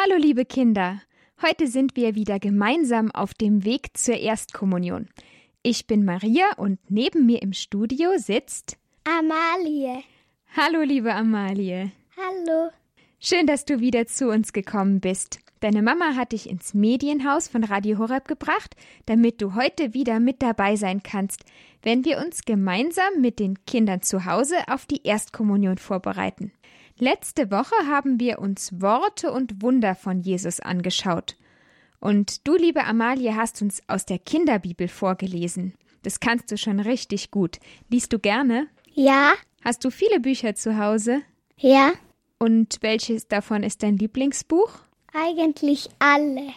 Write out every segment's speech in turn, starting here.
Hallo liebe Kinder, heute sind wir wieder gemeinsam auf dem Weg zur Erstkommunion. Ich bin Maria und neben mir im Studio sitzt Amalie. Hallo liebe Amalie. Hallo. Schön, dass du wieder zu uns gekommen bist. Deine Mama hat dich ins Medienhaus von Radio Horeb gebracht, damit du heute wieder mit dabei sein kannst, wenn wir uns gemeinsam mit den Kindern zu Hause auf die Erstkommunion vorbereiten. Letzte Woche haben wir uns Worte und Wunder von Jesus angeschaut. Und du, liebe Amalie, hast uns aus der Kinderbibel vorgelesen. Das kannst du schon richtig gut. Liest du gerne? Ja. Hast du viele Bücher zu Hause? Ja. Und welches davon ist dein Lieblingsbuch? Eigentlich alle.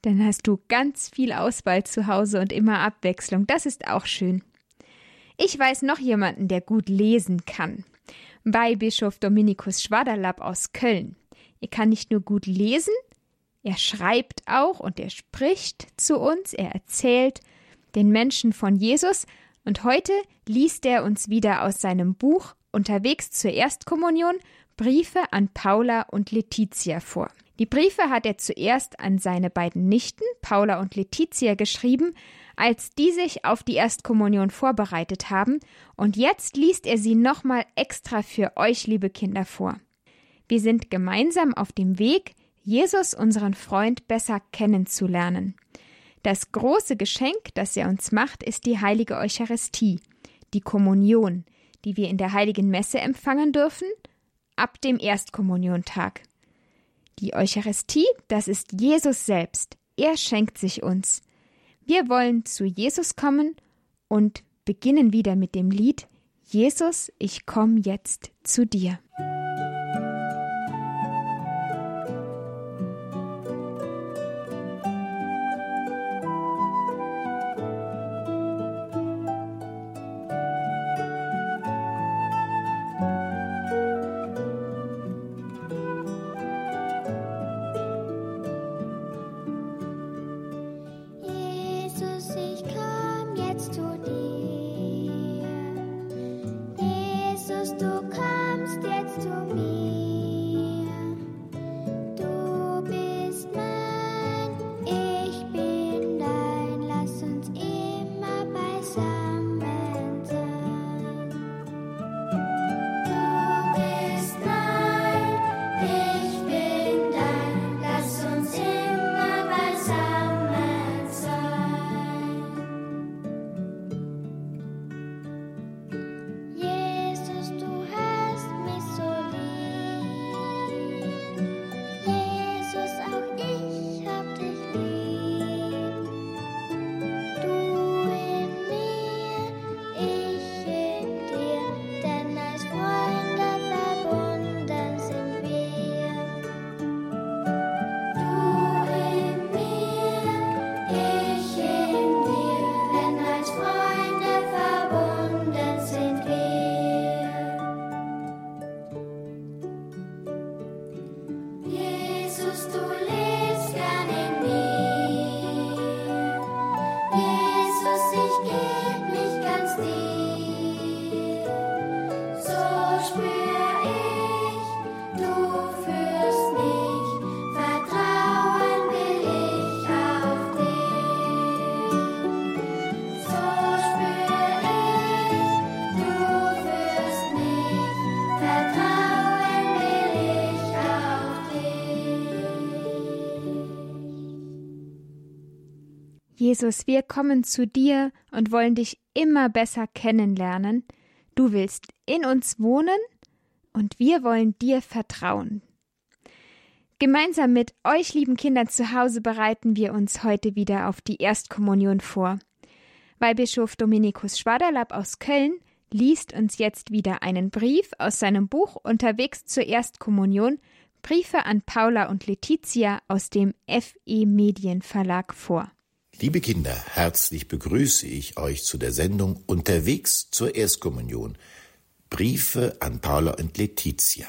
Dann hast du ganz viel Auswahl zu Hause und immer Abwechslung. Das ist auch schön. Ich weiß noch jemanden, der gut lesen kann bei Bischof Dominikus Schwaderlapp aus Köln. Er kann nicht nur gut lesen, er schreibt auch und er spricht zu uns, er erzählt den Menschen von Jesus und heute liest er uns wieder aus seinem Buch Unterwegs zur Erstkommunion Briefe an Paula und Letizia vor. Die Briefe hat er zuerst an seine beiden Nichten, Paula und Letizia, geschrieben, als die sich auf die Erstkommunion vorbereitet haben, und jetzt liest er sie nochmal extra für euch, liebe Kinder, vor. Wir sind gemeinsam auf dem Weg, Jesus, unseren Freund, besser kennenzulernen. Das große Geschenk, das er uns macht, ist die heilige Eucharistie, die Kommunion, die wir in der heiligen Messe empfangen dürfen, ab dem Erstkommuniontag. Die Eucharistie, das ist Jesus selbst. Er schenkt sich uns. Wir wollen zu Jesus kommen und beginnen wieder mit dem Lied Jesus, ich komme jetzt zu dir. Jesus, wir kommen zu dir und wollen dich immer besser kennenlernen. Du willst in uns wohnen und wir wollen dir vertrauen. Gemeinsam mit euch, lieben Kindern zu Hause, bereiten wir uns heute wieder auf die Erstkommunion vor. Weihbischof Dominikus Schwaderlapp aus Köln liest uns jetzt wieder einen Brief aus seinem Buch Unterwegs zur Erstkommunion, Briefe an Paula und Letizia aus dem FE Medienverlag vor. Liebe Kinder, herzlich begrüße ich euch zu der Sendung Unterwegs zur Erstkommunion. Briefe an Paula und Letizia.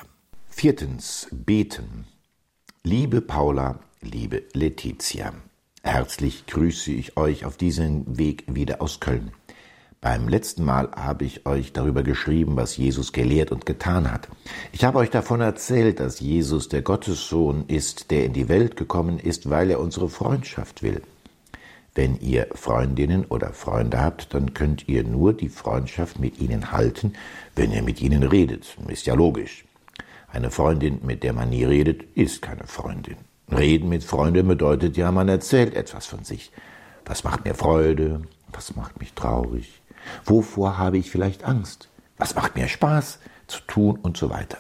Viertens. Beten. Liebe Paula, liebe Letizia, herzlich grüße ich euch auf diesem Weg wieder aus Köln. Beim letzten Mal habe ich euch darüber geschrieben, was Jesus gelehrt und getan hat. Ich habe euch davon erzählt, dass Jesus der Gottessohn ist, der in die Welt gekommen ist, weil er unsere Freundschaft will. Wenn ihr Freundinnen oder Freunde habt, dann könnt ihr nur die Freundschaft mit ihnen halten, wenn ihr mit ihnen redet. Ist ja logisch. Eine Freundin, mit der man nie redet, ist keine Freundin. Reden mit Freunden bedeutet ja, man erzählt etwas von sich. Was macht mir Freude? Was macht mich traurig? Wovor habe ich vielleicht Angst? Was macht mir Spaß zu tun und so weiter.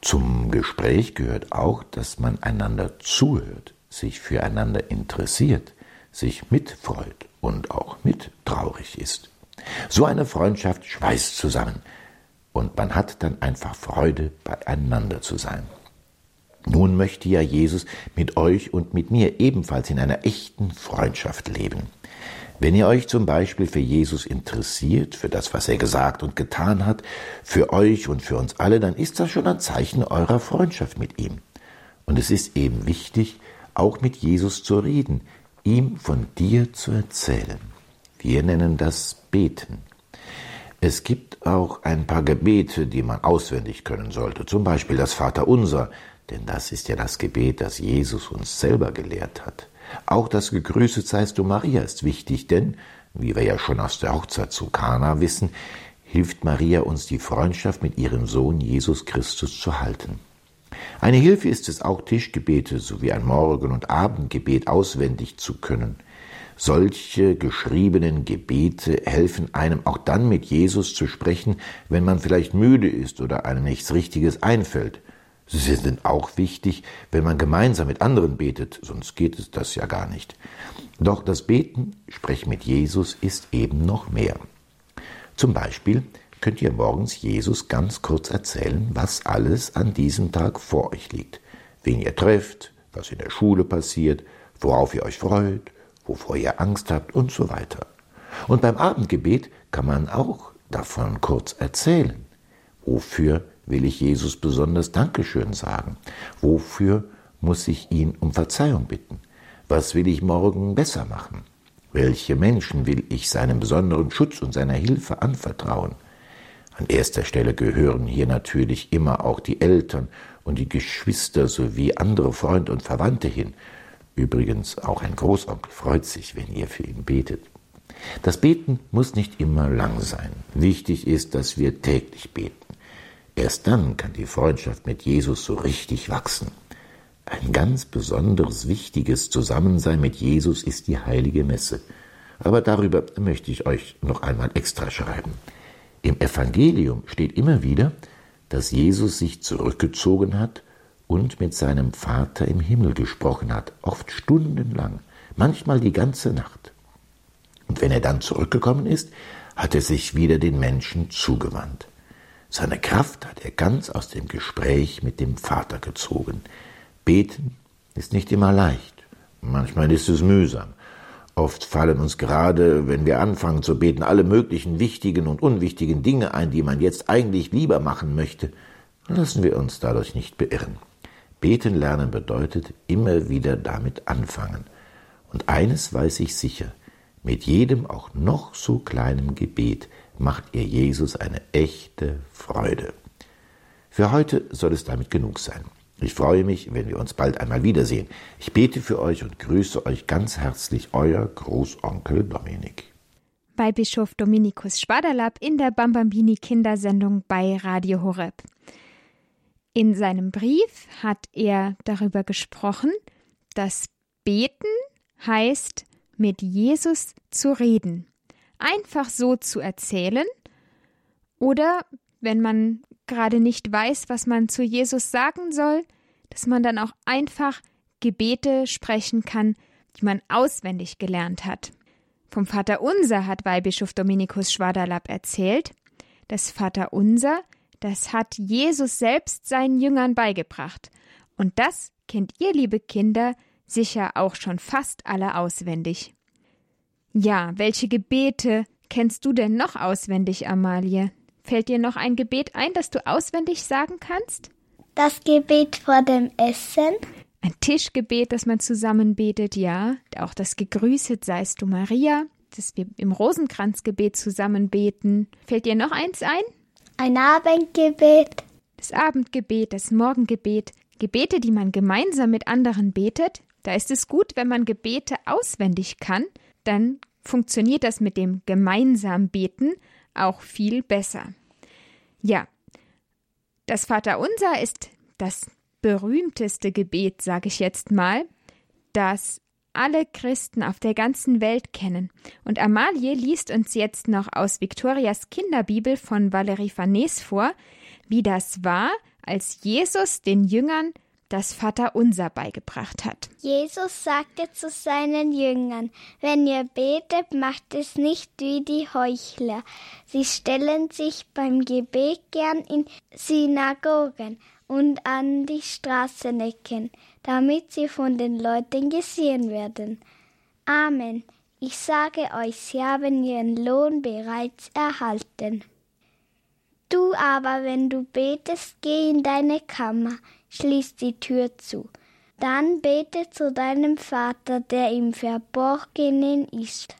Zum Gespräch gehört auch, dass man einander zuhört, sich füreinander interessiert, sich mitfreut und auch mit traurig ist. So eine Freundschaft schweißt zusammen und man hat dann einfach Freude, beieinander zu sein. Nun möchte ja Jesus mit euch und mit mir ebenfalls in einer echten Freundschaft leben. Wenn ihr euch zum Beispiel für Jesus interessiert, für das, was er gesagt und getan hat, für euch und für uns alle, dann ist das schon ein Zeichen eurer Freundschaft mit ihm. Und es ist eben wichtig, auch mit Jesus zu reden, ihm von dir zu erzählen. Wir nennen das Beten. Es gibt auch ein paar Gebete, die man auswendig können sollte, zum Beispiel das Vaterunser, denn das ist ja das Gebet, das Jesus uns selber gelehrt hat. Auch das Gegrüßet seist du Maria ist wichtig, denn, wie wir ja schon aus der Hochzeit zu Kana wissen, hilft Maria uns die Freundschaft mit ihrem Sohn Jesus Christus zu halten. Eine Hilfe ist es auch, Tischgebete sowie ein Morgen- und Abendgebet auswendig zu können. Solche geschriebenen Gebete helfen einem auch dann mit Jesus zu sprechen, wenn man vielleicht müde ist oder einem nichts Richtiges einfällt. Sie sind auch wichtig, wenn man gemeinsam mit anderen betet, sonst geht es das ja gar nicht. Doch das Beten, sprech mit Jesus, ist eben noch mehr. Zum Beispiel könnt ihr morgens Jesus ganz kurz erzählen, was alles an diesem Tag vor euch liegt, wen ihr trefft, was in der Schule passiert, worauf ihr euch freut, wovor ihr Angst habt und so weiter. Und beim Abendgebet kann man auch davon kurz erzählen. Wofür will ich Jesus besonders Dankeschön sagen? Wofür muss ich ihn um Verzeihung bitten? Was will ich morgen besser machen? Welche Menschen will ich seinem besonderen Schutz und seiner Hilfe anvertrauen? An erster Stelle gehören hier natürlich immer auch die Eltern und die Geschwister sowie andere Freunde und Verwandte hin. Übrigens auch ein Großonkel freut sich, wenn ihr für ihn betet. Das Beten muss nicht immer lang sein. Wichtig ist, dass wir täglich beten. Erst dann kann die Freundschaft mit Jesus so richtig wachsen. Ein ganz besonderes, wichtiges Zusammensein mit Jesus ist die heilige Messe. Aber darüber möchte ich euch noch einmal extra schreiben. Im Evangelium steht immer wieder, dass Jesus sich zurückgezogen hat und mit seinem Vater im Himmel gesprochen hat, oft stundenlang, manchmal die ganze Nacht. Und wenn er dann zurückgekommen ist, hat er sich wieder den Menschen zugewandt. Seine Kraft hat er ganz aus dem Gespräch mit dem Vater gezogen. Beten ist nicht immer leicht. Manchmal ist es mühsam. Oft fallen uns gerade, wenn wir anfangen zu beten, alle möglichen wichtigen und unwichtigen Dinge ein, die man jetzt eigentlich lieber machen möchte. Lassen wir uns dadurch nicht beirren. Beten lernen bedeutet immer wieder damit anfangen. Und eines weiß ich sicher, mit jedem auch noch so kleinen Gebet macht ihr Jesus eine echte Freude. Für heute soll es damit genug sein. Ich freue mich, wenn wir uns bald einmal wiedersehen. Ich bete für euch und grüße euch ganz herzlich, euer Großonkel Dominik. Bei Bischof Dominikus Schwaderlapp in der Bambambini Kindersendung bei Radio Horeb. In seinem Brief hat er darüber gesprochen, dass Beten heißt, mit Jesus zu reden einfach so zu erzählen oder wenn man gerade nicht weiß, was man zu Jesus sagen soll, dass man dann auch einfach Gebete sprechen kann, die man auswendig gelernt hat. Vom Vater Unser hat Weihbischof Dominikus Schwaderlapp erzählt. Das Vater Unser, das hat Jesus selbst seinen Jüngern beigebracht. Und das kennt ihr, liebe Kinder, sicher auch schon fast alle auswendig. Ja, welche Gebete kennst du denn noch auswendig, Amalie? Fällt dir noch ein Gebet ein, das du auswendig sagen kannst? Das Gebet vor dem Essen. Ein Tischgebet, das man zusammen betet, ja. Auch das Gegrüßet seist du Maria. das wir im Rosenkranzgebet zusammen beten. Fällt dir noch eins ein? Ein Abendgebet. Das Abendgebet, das Morgengebet, Gebete, die man gemeinsam mit anderen betet. Da ist es gut, wenn man Gebete auswendig kann, dann funktioniert das mit dem gemeinsam beten auch viel besser. Ja, das Vaterunser ist das berühmteste Gebet, sage ich jetzt mal, das alle Christen auf der ganzen Welt kennen. Und Amalie liest uns jetzt noch aus Viktorias Kinderbibel von Valerie Farnese vor, wie das war, als Jesus den Jüngern das Vaterunser beigebracht hat. Jesus sagte zu seinen Jüngern, wenn ihr betet, macht es nicht wie die Heuchler. Sie stellen sich beim Gebet gern in Synagogen und an die Straßenecken, damit sie von den Leuten gesehen werden. Amen. Ich sage euch, sie haben ihren Lohn bereits erhalten. Du aber, wenn du betest, geh in deine Kammer, schließ die Tür zu. Dann bete zu deinem Vater, der im Verborgenen ist.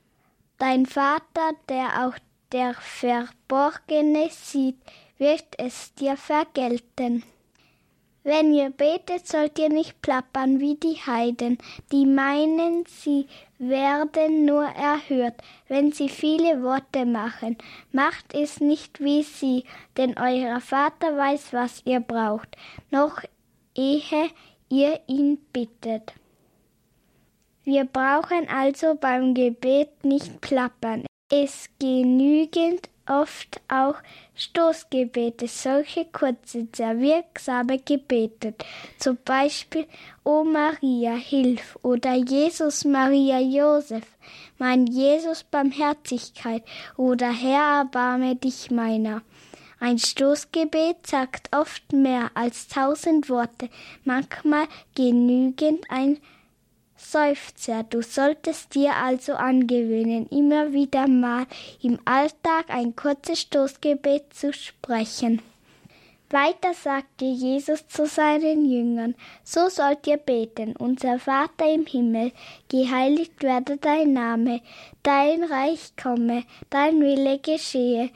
Dein Vater, der auch der Verborgene sieht, wird es dir vergelten. Wenn ihr betet, sollt ihr nicht plappern wie die Heiden, die meinen, sie werden nur erhört, wenn sie viele Worte machen. Macht es nicht wie sie, denn euer Vater weiß, was ihr braucht, noch ehe ihr ihn bittet. Wir brauchen also beim Gebet nicht plappern. Es genügend oft auch Stoßgebete, solche kurze, sehr wirksame Gebete, zum Beispiel O Maria, hilf oder Jesus Maria Josef, mein Jesus Barmherzigkeit oder Herr erbarme dich meiner. Ein Stoßgebet sagt oft mehr als tausend Worte, manchmal genügend ein Seufzer. Du solltest dir also angewöhnen, immer wieder mal im Alltag ein kurzes Stoßgebet zu sprechen. Weiter sagte Jesus zu seinen Jüngern, so sollt ihr beten, unser Vater im Himmel, geheiligt werde dein Name, dein Reich komme, dein Wille geschehe,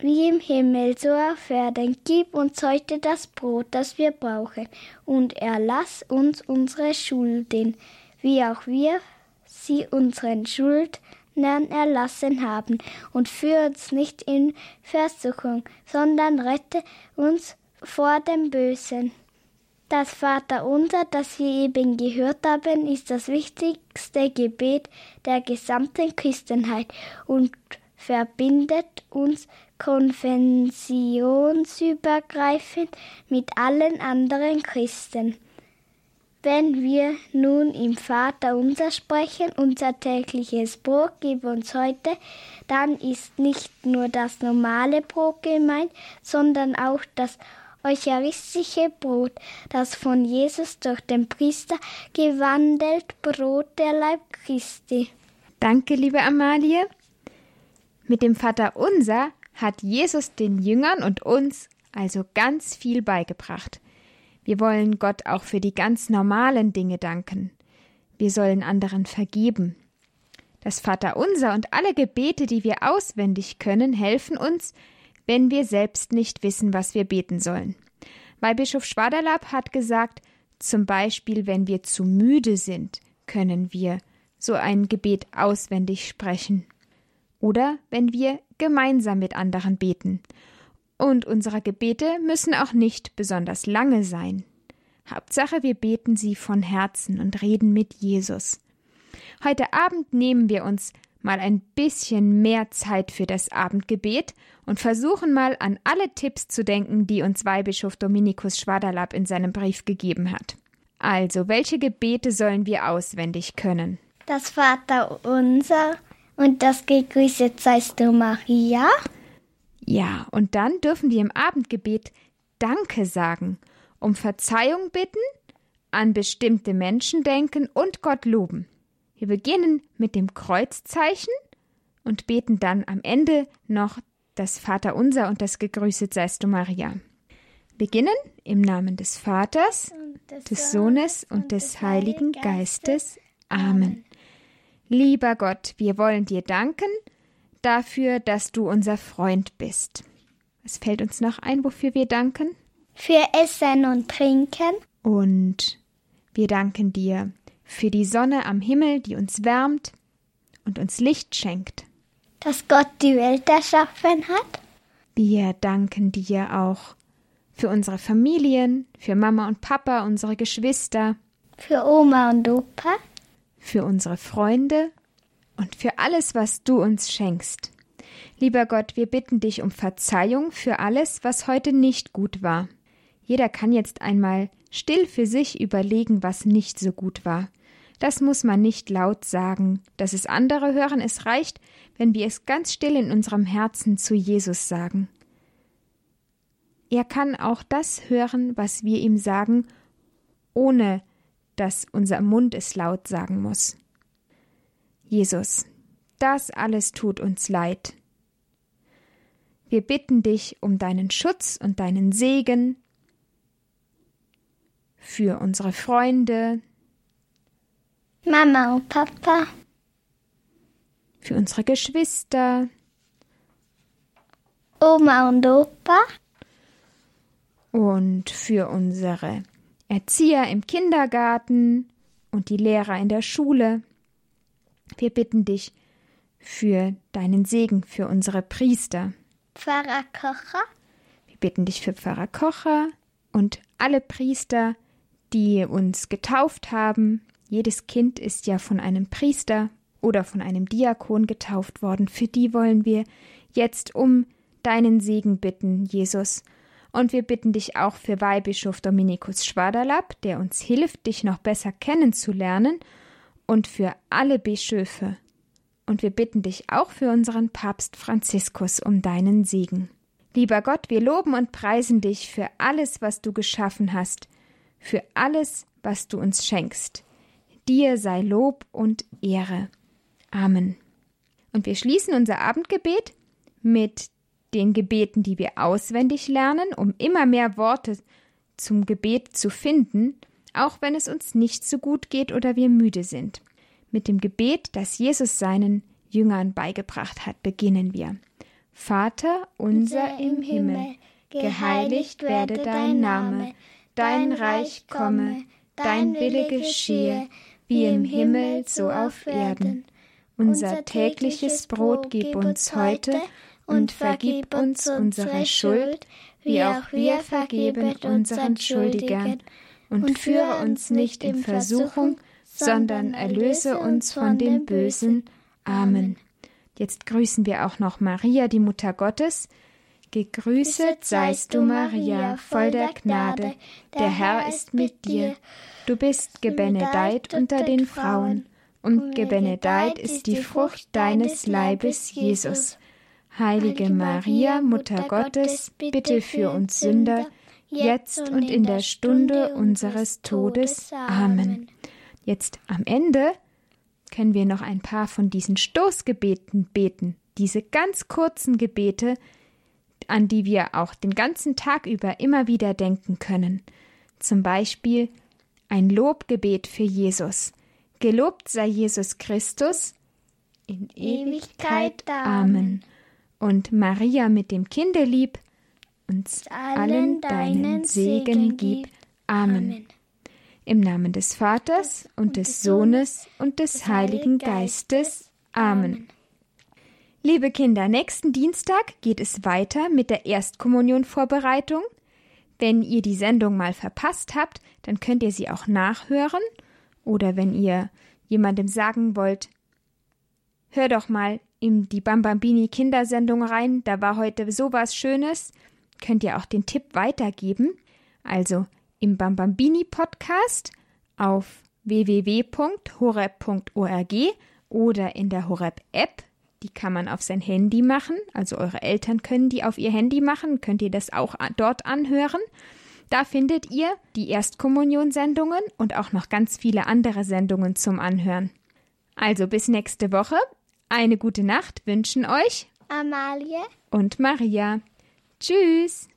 wie im Himmel, so auf Erden. Gib uns heute das Brot, das wir brauchen, und erlass uns unsere Schulden, wie auch wir sie unseren Schuldnern erlassen haben. Und führe uns nicht in Versuchung, sondern rette uns vor dem Bösen. Das Vaterunser, das wir eben gehört haben, ist das wichtigste Gebet der gesamten Christenheit und verbindet uns konfessionsübergreifend mit allen anderen Christen. Wenn wir nun im Vater unser sprechen, unser tägliches Brot gib uns heute, dann ist nicht nur das normale Brot gemeint, sondern auch das eucharistische Brot, das von Jesus durch den Priester gewandelt Brot der Leib Christi. Danke, liebe Amalie. Mit dem Vater unser hat Jesus den Jüngern und uns also ganz viel beigebracht. Wir wollen Gott auch für die ganz normalen Dinge danken. Wir sollen anderen vergeben. Das Vaterunser und alle Gebete, die wir auswendig können, helfen uns, wenn wir selbst nicht wissen, was wir beten sollen. Weihbischof Schwaderlapp hat gesagt, zum Beispiel, wenn wir zu müde sind, können wir so ein Gebet auswendig sprechen oder wenn wir gemeinsam mit anderen beten. Und unsere Gebete müssen auch nicht besonders lange sein. Hauptsache, wir beten sie von Herzen und reden mit Jesus. Heute Abend nehmen wir uns mal ein bisschen mehr Zeit für das Abendgebet und versuchen mal an alle Tipps zu denken, die uns Weihbischof Dominikus Schwaderlapp in seinem Brief gegeben hat. Also, welche Gebete sollen wir auswendig können? Das Vaterunser und das gegrüßet seist du, Maria. Ja, und dann dürfen wir im Abendgebet Danke sagen, um Verzeihung bitten, an bestimmte Menschen denken und Gott loben. Wir beginnen mit dem Kreuzzeichen und beten dann am Ende noch das Vaterunser und das Gegrüßet seist du, Maria. Beginnen im Namen des Vaters, des, des Sohnes und des Heiligen Geistes. Amen. Lieber Gott, wir wollen dir danken dafür, dass du unser Freund bist. Was fällt uns noch ein, wofür wir danken? Für Essen und Trinken. Und wir danken dir für die Sonne am Himmel, die uns wärmt und uns Licht schenkt. Dass Gott die Welt erschaffen hat. Wir danken dir auch für unsere Familien, für Mama und Papa, unsere Geschwister. Für Oma und Opa für unsere Freunde und für alles, was du uns schenkst. Lieber Gott, wir bitten dich um Verzeihung für alles, was heute nicht gut war. Jeder kann jetzt einmal still für sich überlegen, was nicht so gut war. Das muss man nicht laut sagen, dass es andere hören, es reicht, wenn wir es ganz still in unserem Herzen zu Jesus sagen. Er kann auch das hören, was wir ihm sagen, ohne dass unser Mund es laut sagen muss. Jesus, das alles tut uns leid. Wir bitten dich um deinen Schutz und deinen Segen für unsere Freunde, Mama und Papa, für unsere Geschwister, Oma und Opa und für unsere Erzieher im Kindergarten und die Lehrer in der Schule. Wir bitten dich für deinen Segen für unsere Priester. Pfarrer Kocher. Wir bitten dich für Pfarrer Kocher und alle Priester, die uns getauft haben. Jedes Kind ist ja von einem Priester oder von einem Diakon getauft worden. Für die wollen wir jetzt um deinen Segen bitten, Jesus, und wir bitten dich auch für Weihbischof Dominikus Schwaderlapp, der uns hilft, dich noch besser kennenzulernen, und für alle Bischöfe. Und wir bitten dich auch für unseren Papst Franziskus um deinen Segen. Lieber Gott, wir loben und preisen dich für alles, was du geschaffen hast, für alles, was du uns schenkst. Dir sei Lob und Ehre. Amen. Und wir schließen unser Abendgebet mit den Gebeten, die wir auswendig lernen, um immer mehr Worte zum Gebet zu finden, auch wenn es uns nicht so gut geht oder wir müde sind. Mit dem Gebet, das Jesus seinen Jüngern beigebracht hat, beginnen wir. Vater unser im Himmel, geheiligt werde dein Name, dein Reich komme, dein Wille geschehe, wie im Himmel so auf Erden. Unser tägliches Brot gib uns heute und vergib uns unsere Schuld, wie auch wir vergeben unseren Schuldigern. Und führe uns nicht in Versuchung, sondern erlöse uns von dem Bösen. Amen. Jetzt grüßen wir auch noch Maria, die Mutter Gottes. Gegrüßet seist du, Maria, voll der Gnade, der Herr ist mit dir. Du bist gebenedeit unter den Frauen, und gebenedeit ist die Frucht deines Leibes, Jesus. Heilige Maria, Mutter Gottes, bitte für uns Sünder, jetzt und in der Stunde unseres Todes. Amen. Jetzt am Ende können wir noch ein paar von diesen Stoßgebeten beten, diese ganz kurzen Gebete, an die wir auch den ganzen Tag über immer wieder denken können. Zum Beispiel ein Lobgebet für Jesus. Gelobt sei Jesus Christus in Ewigkeit. Amen und Maria mit dem Kinde lieb, uns allen deinen Segen gib. Amen. Im Namen des Vaters und des Sohnes und des Heiligen Geistes. Amen. Liebe Kinder, nächsten Dienstag geht es weiter mit der Erstkommunionvorbereitung. Wenn ihr die Sendung mal verpasst habt, dann könnt ihr sie auch nachhören. Oder wenn ihr jemandem sagen wollt, hör doch mal in die Bambambini Kindersendung rein. Da war heute sowas Schönes. Könnt ihr auch den Tipp weitergeben. Also im Bambambini Podcast auf www.horeb.org oder in der Horeb App. Die kann man auf sein Handy machen. Also eure Eltern können die auf ihr Handy machen. Könnt ihr das auch dort anhören. Da findet ihr die Erstkommunionsendungen und auch noch ganz viele andere Sendungen zum Anhören. Also bis nächste Woche. Eine gute Nacht wünschen euch Amalie und Maria. Tschüss.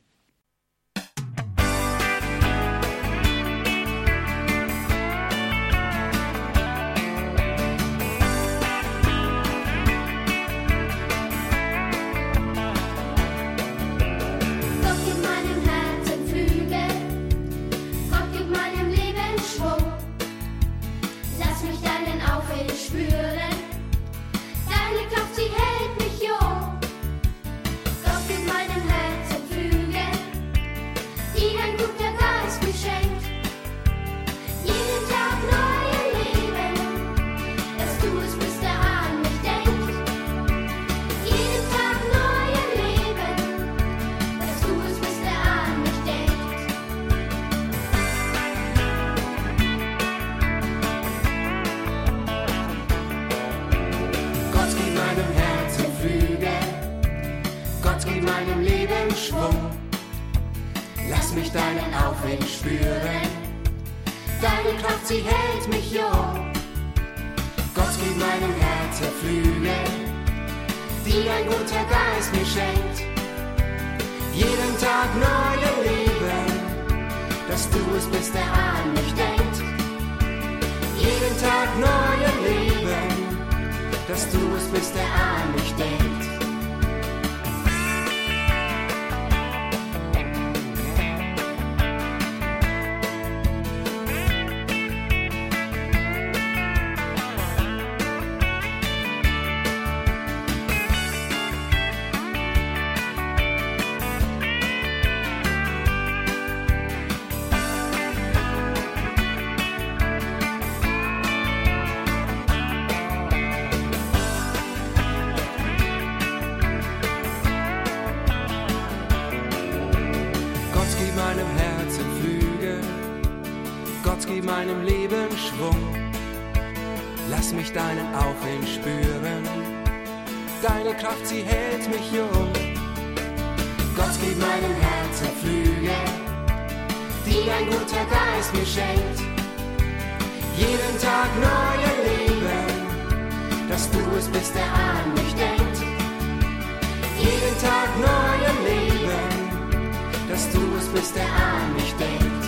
Dass du es bist, der an Kraft, sie hält mich jung. Gott gibt meinem Herzen Flügel, die ein guter Geist mir schenkt. Jeden Tag neue Leben, dass du es bist, der an mich denkt. Jeden Tag neue Leben, dass du es bist, der an mich denkt.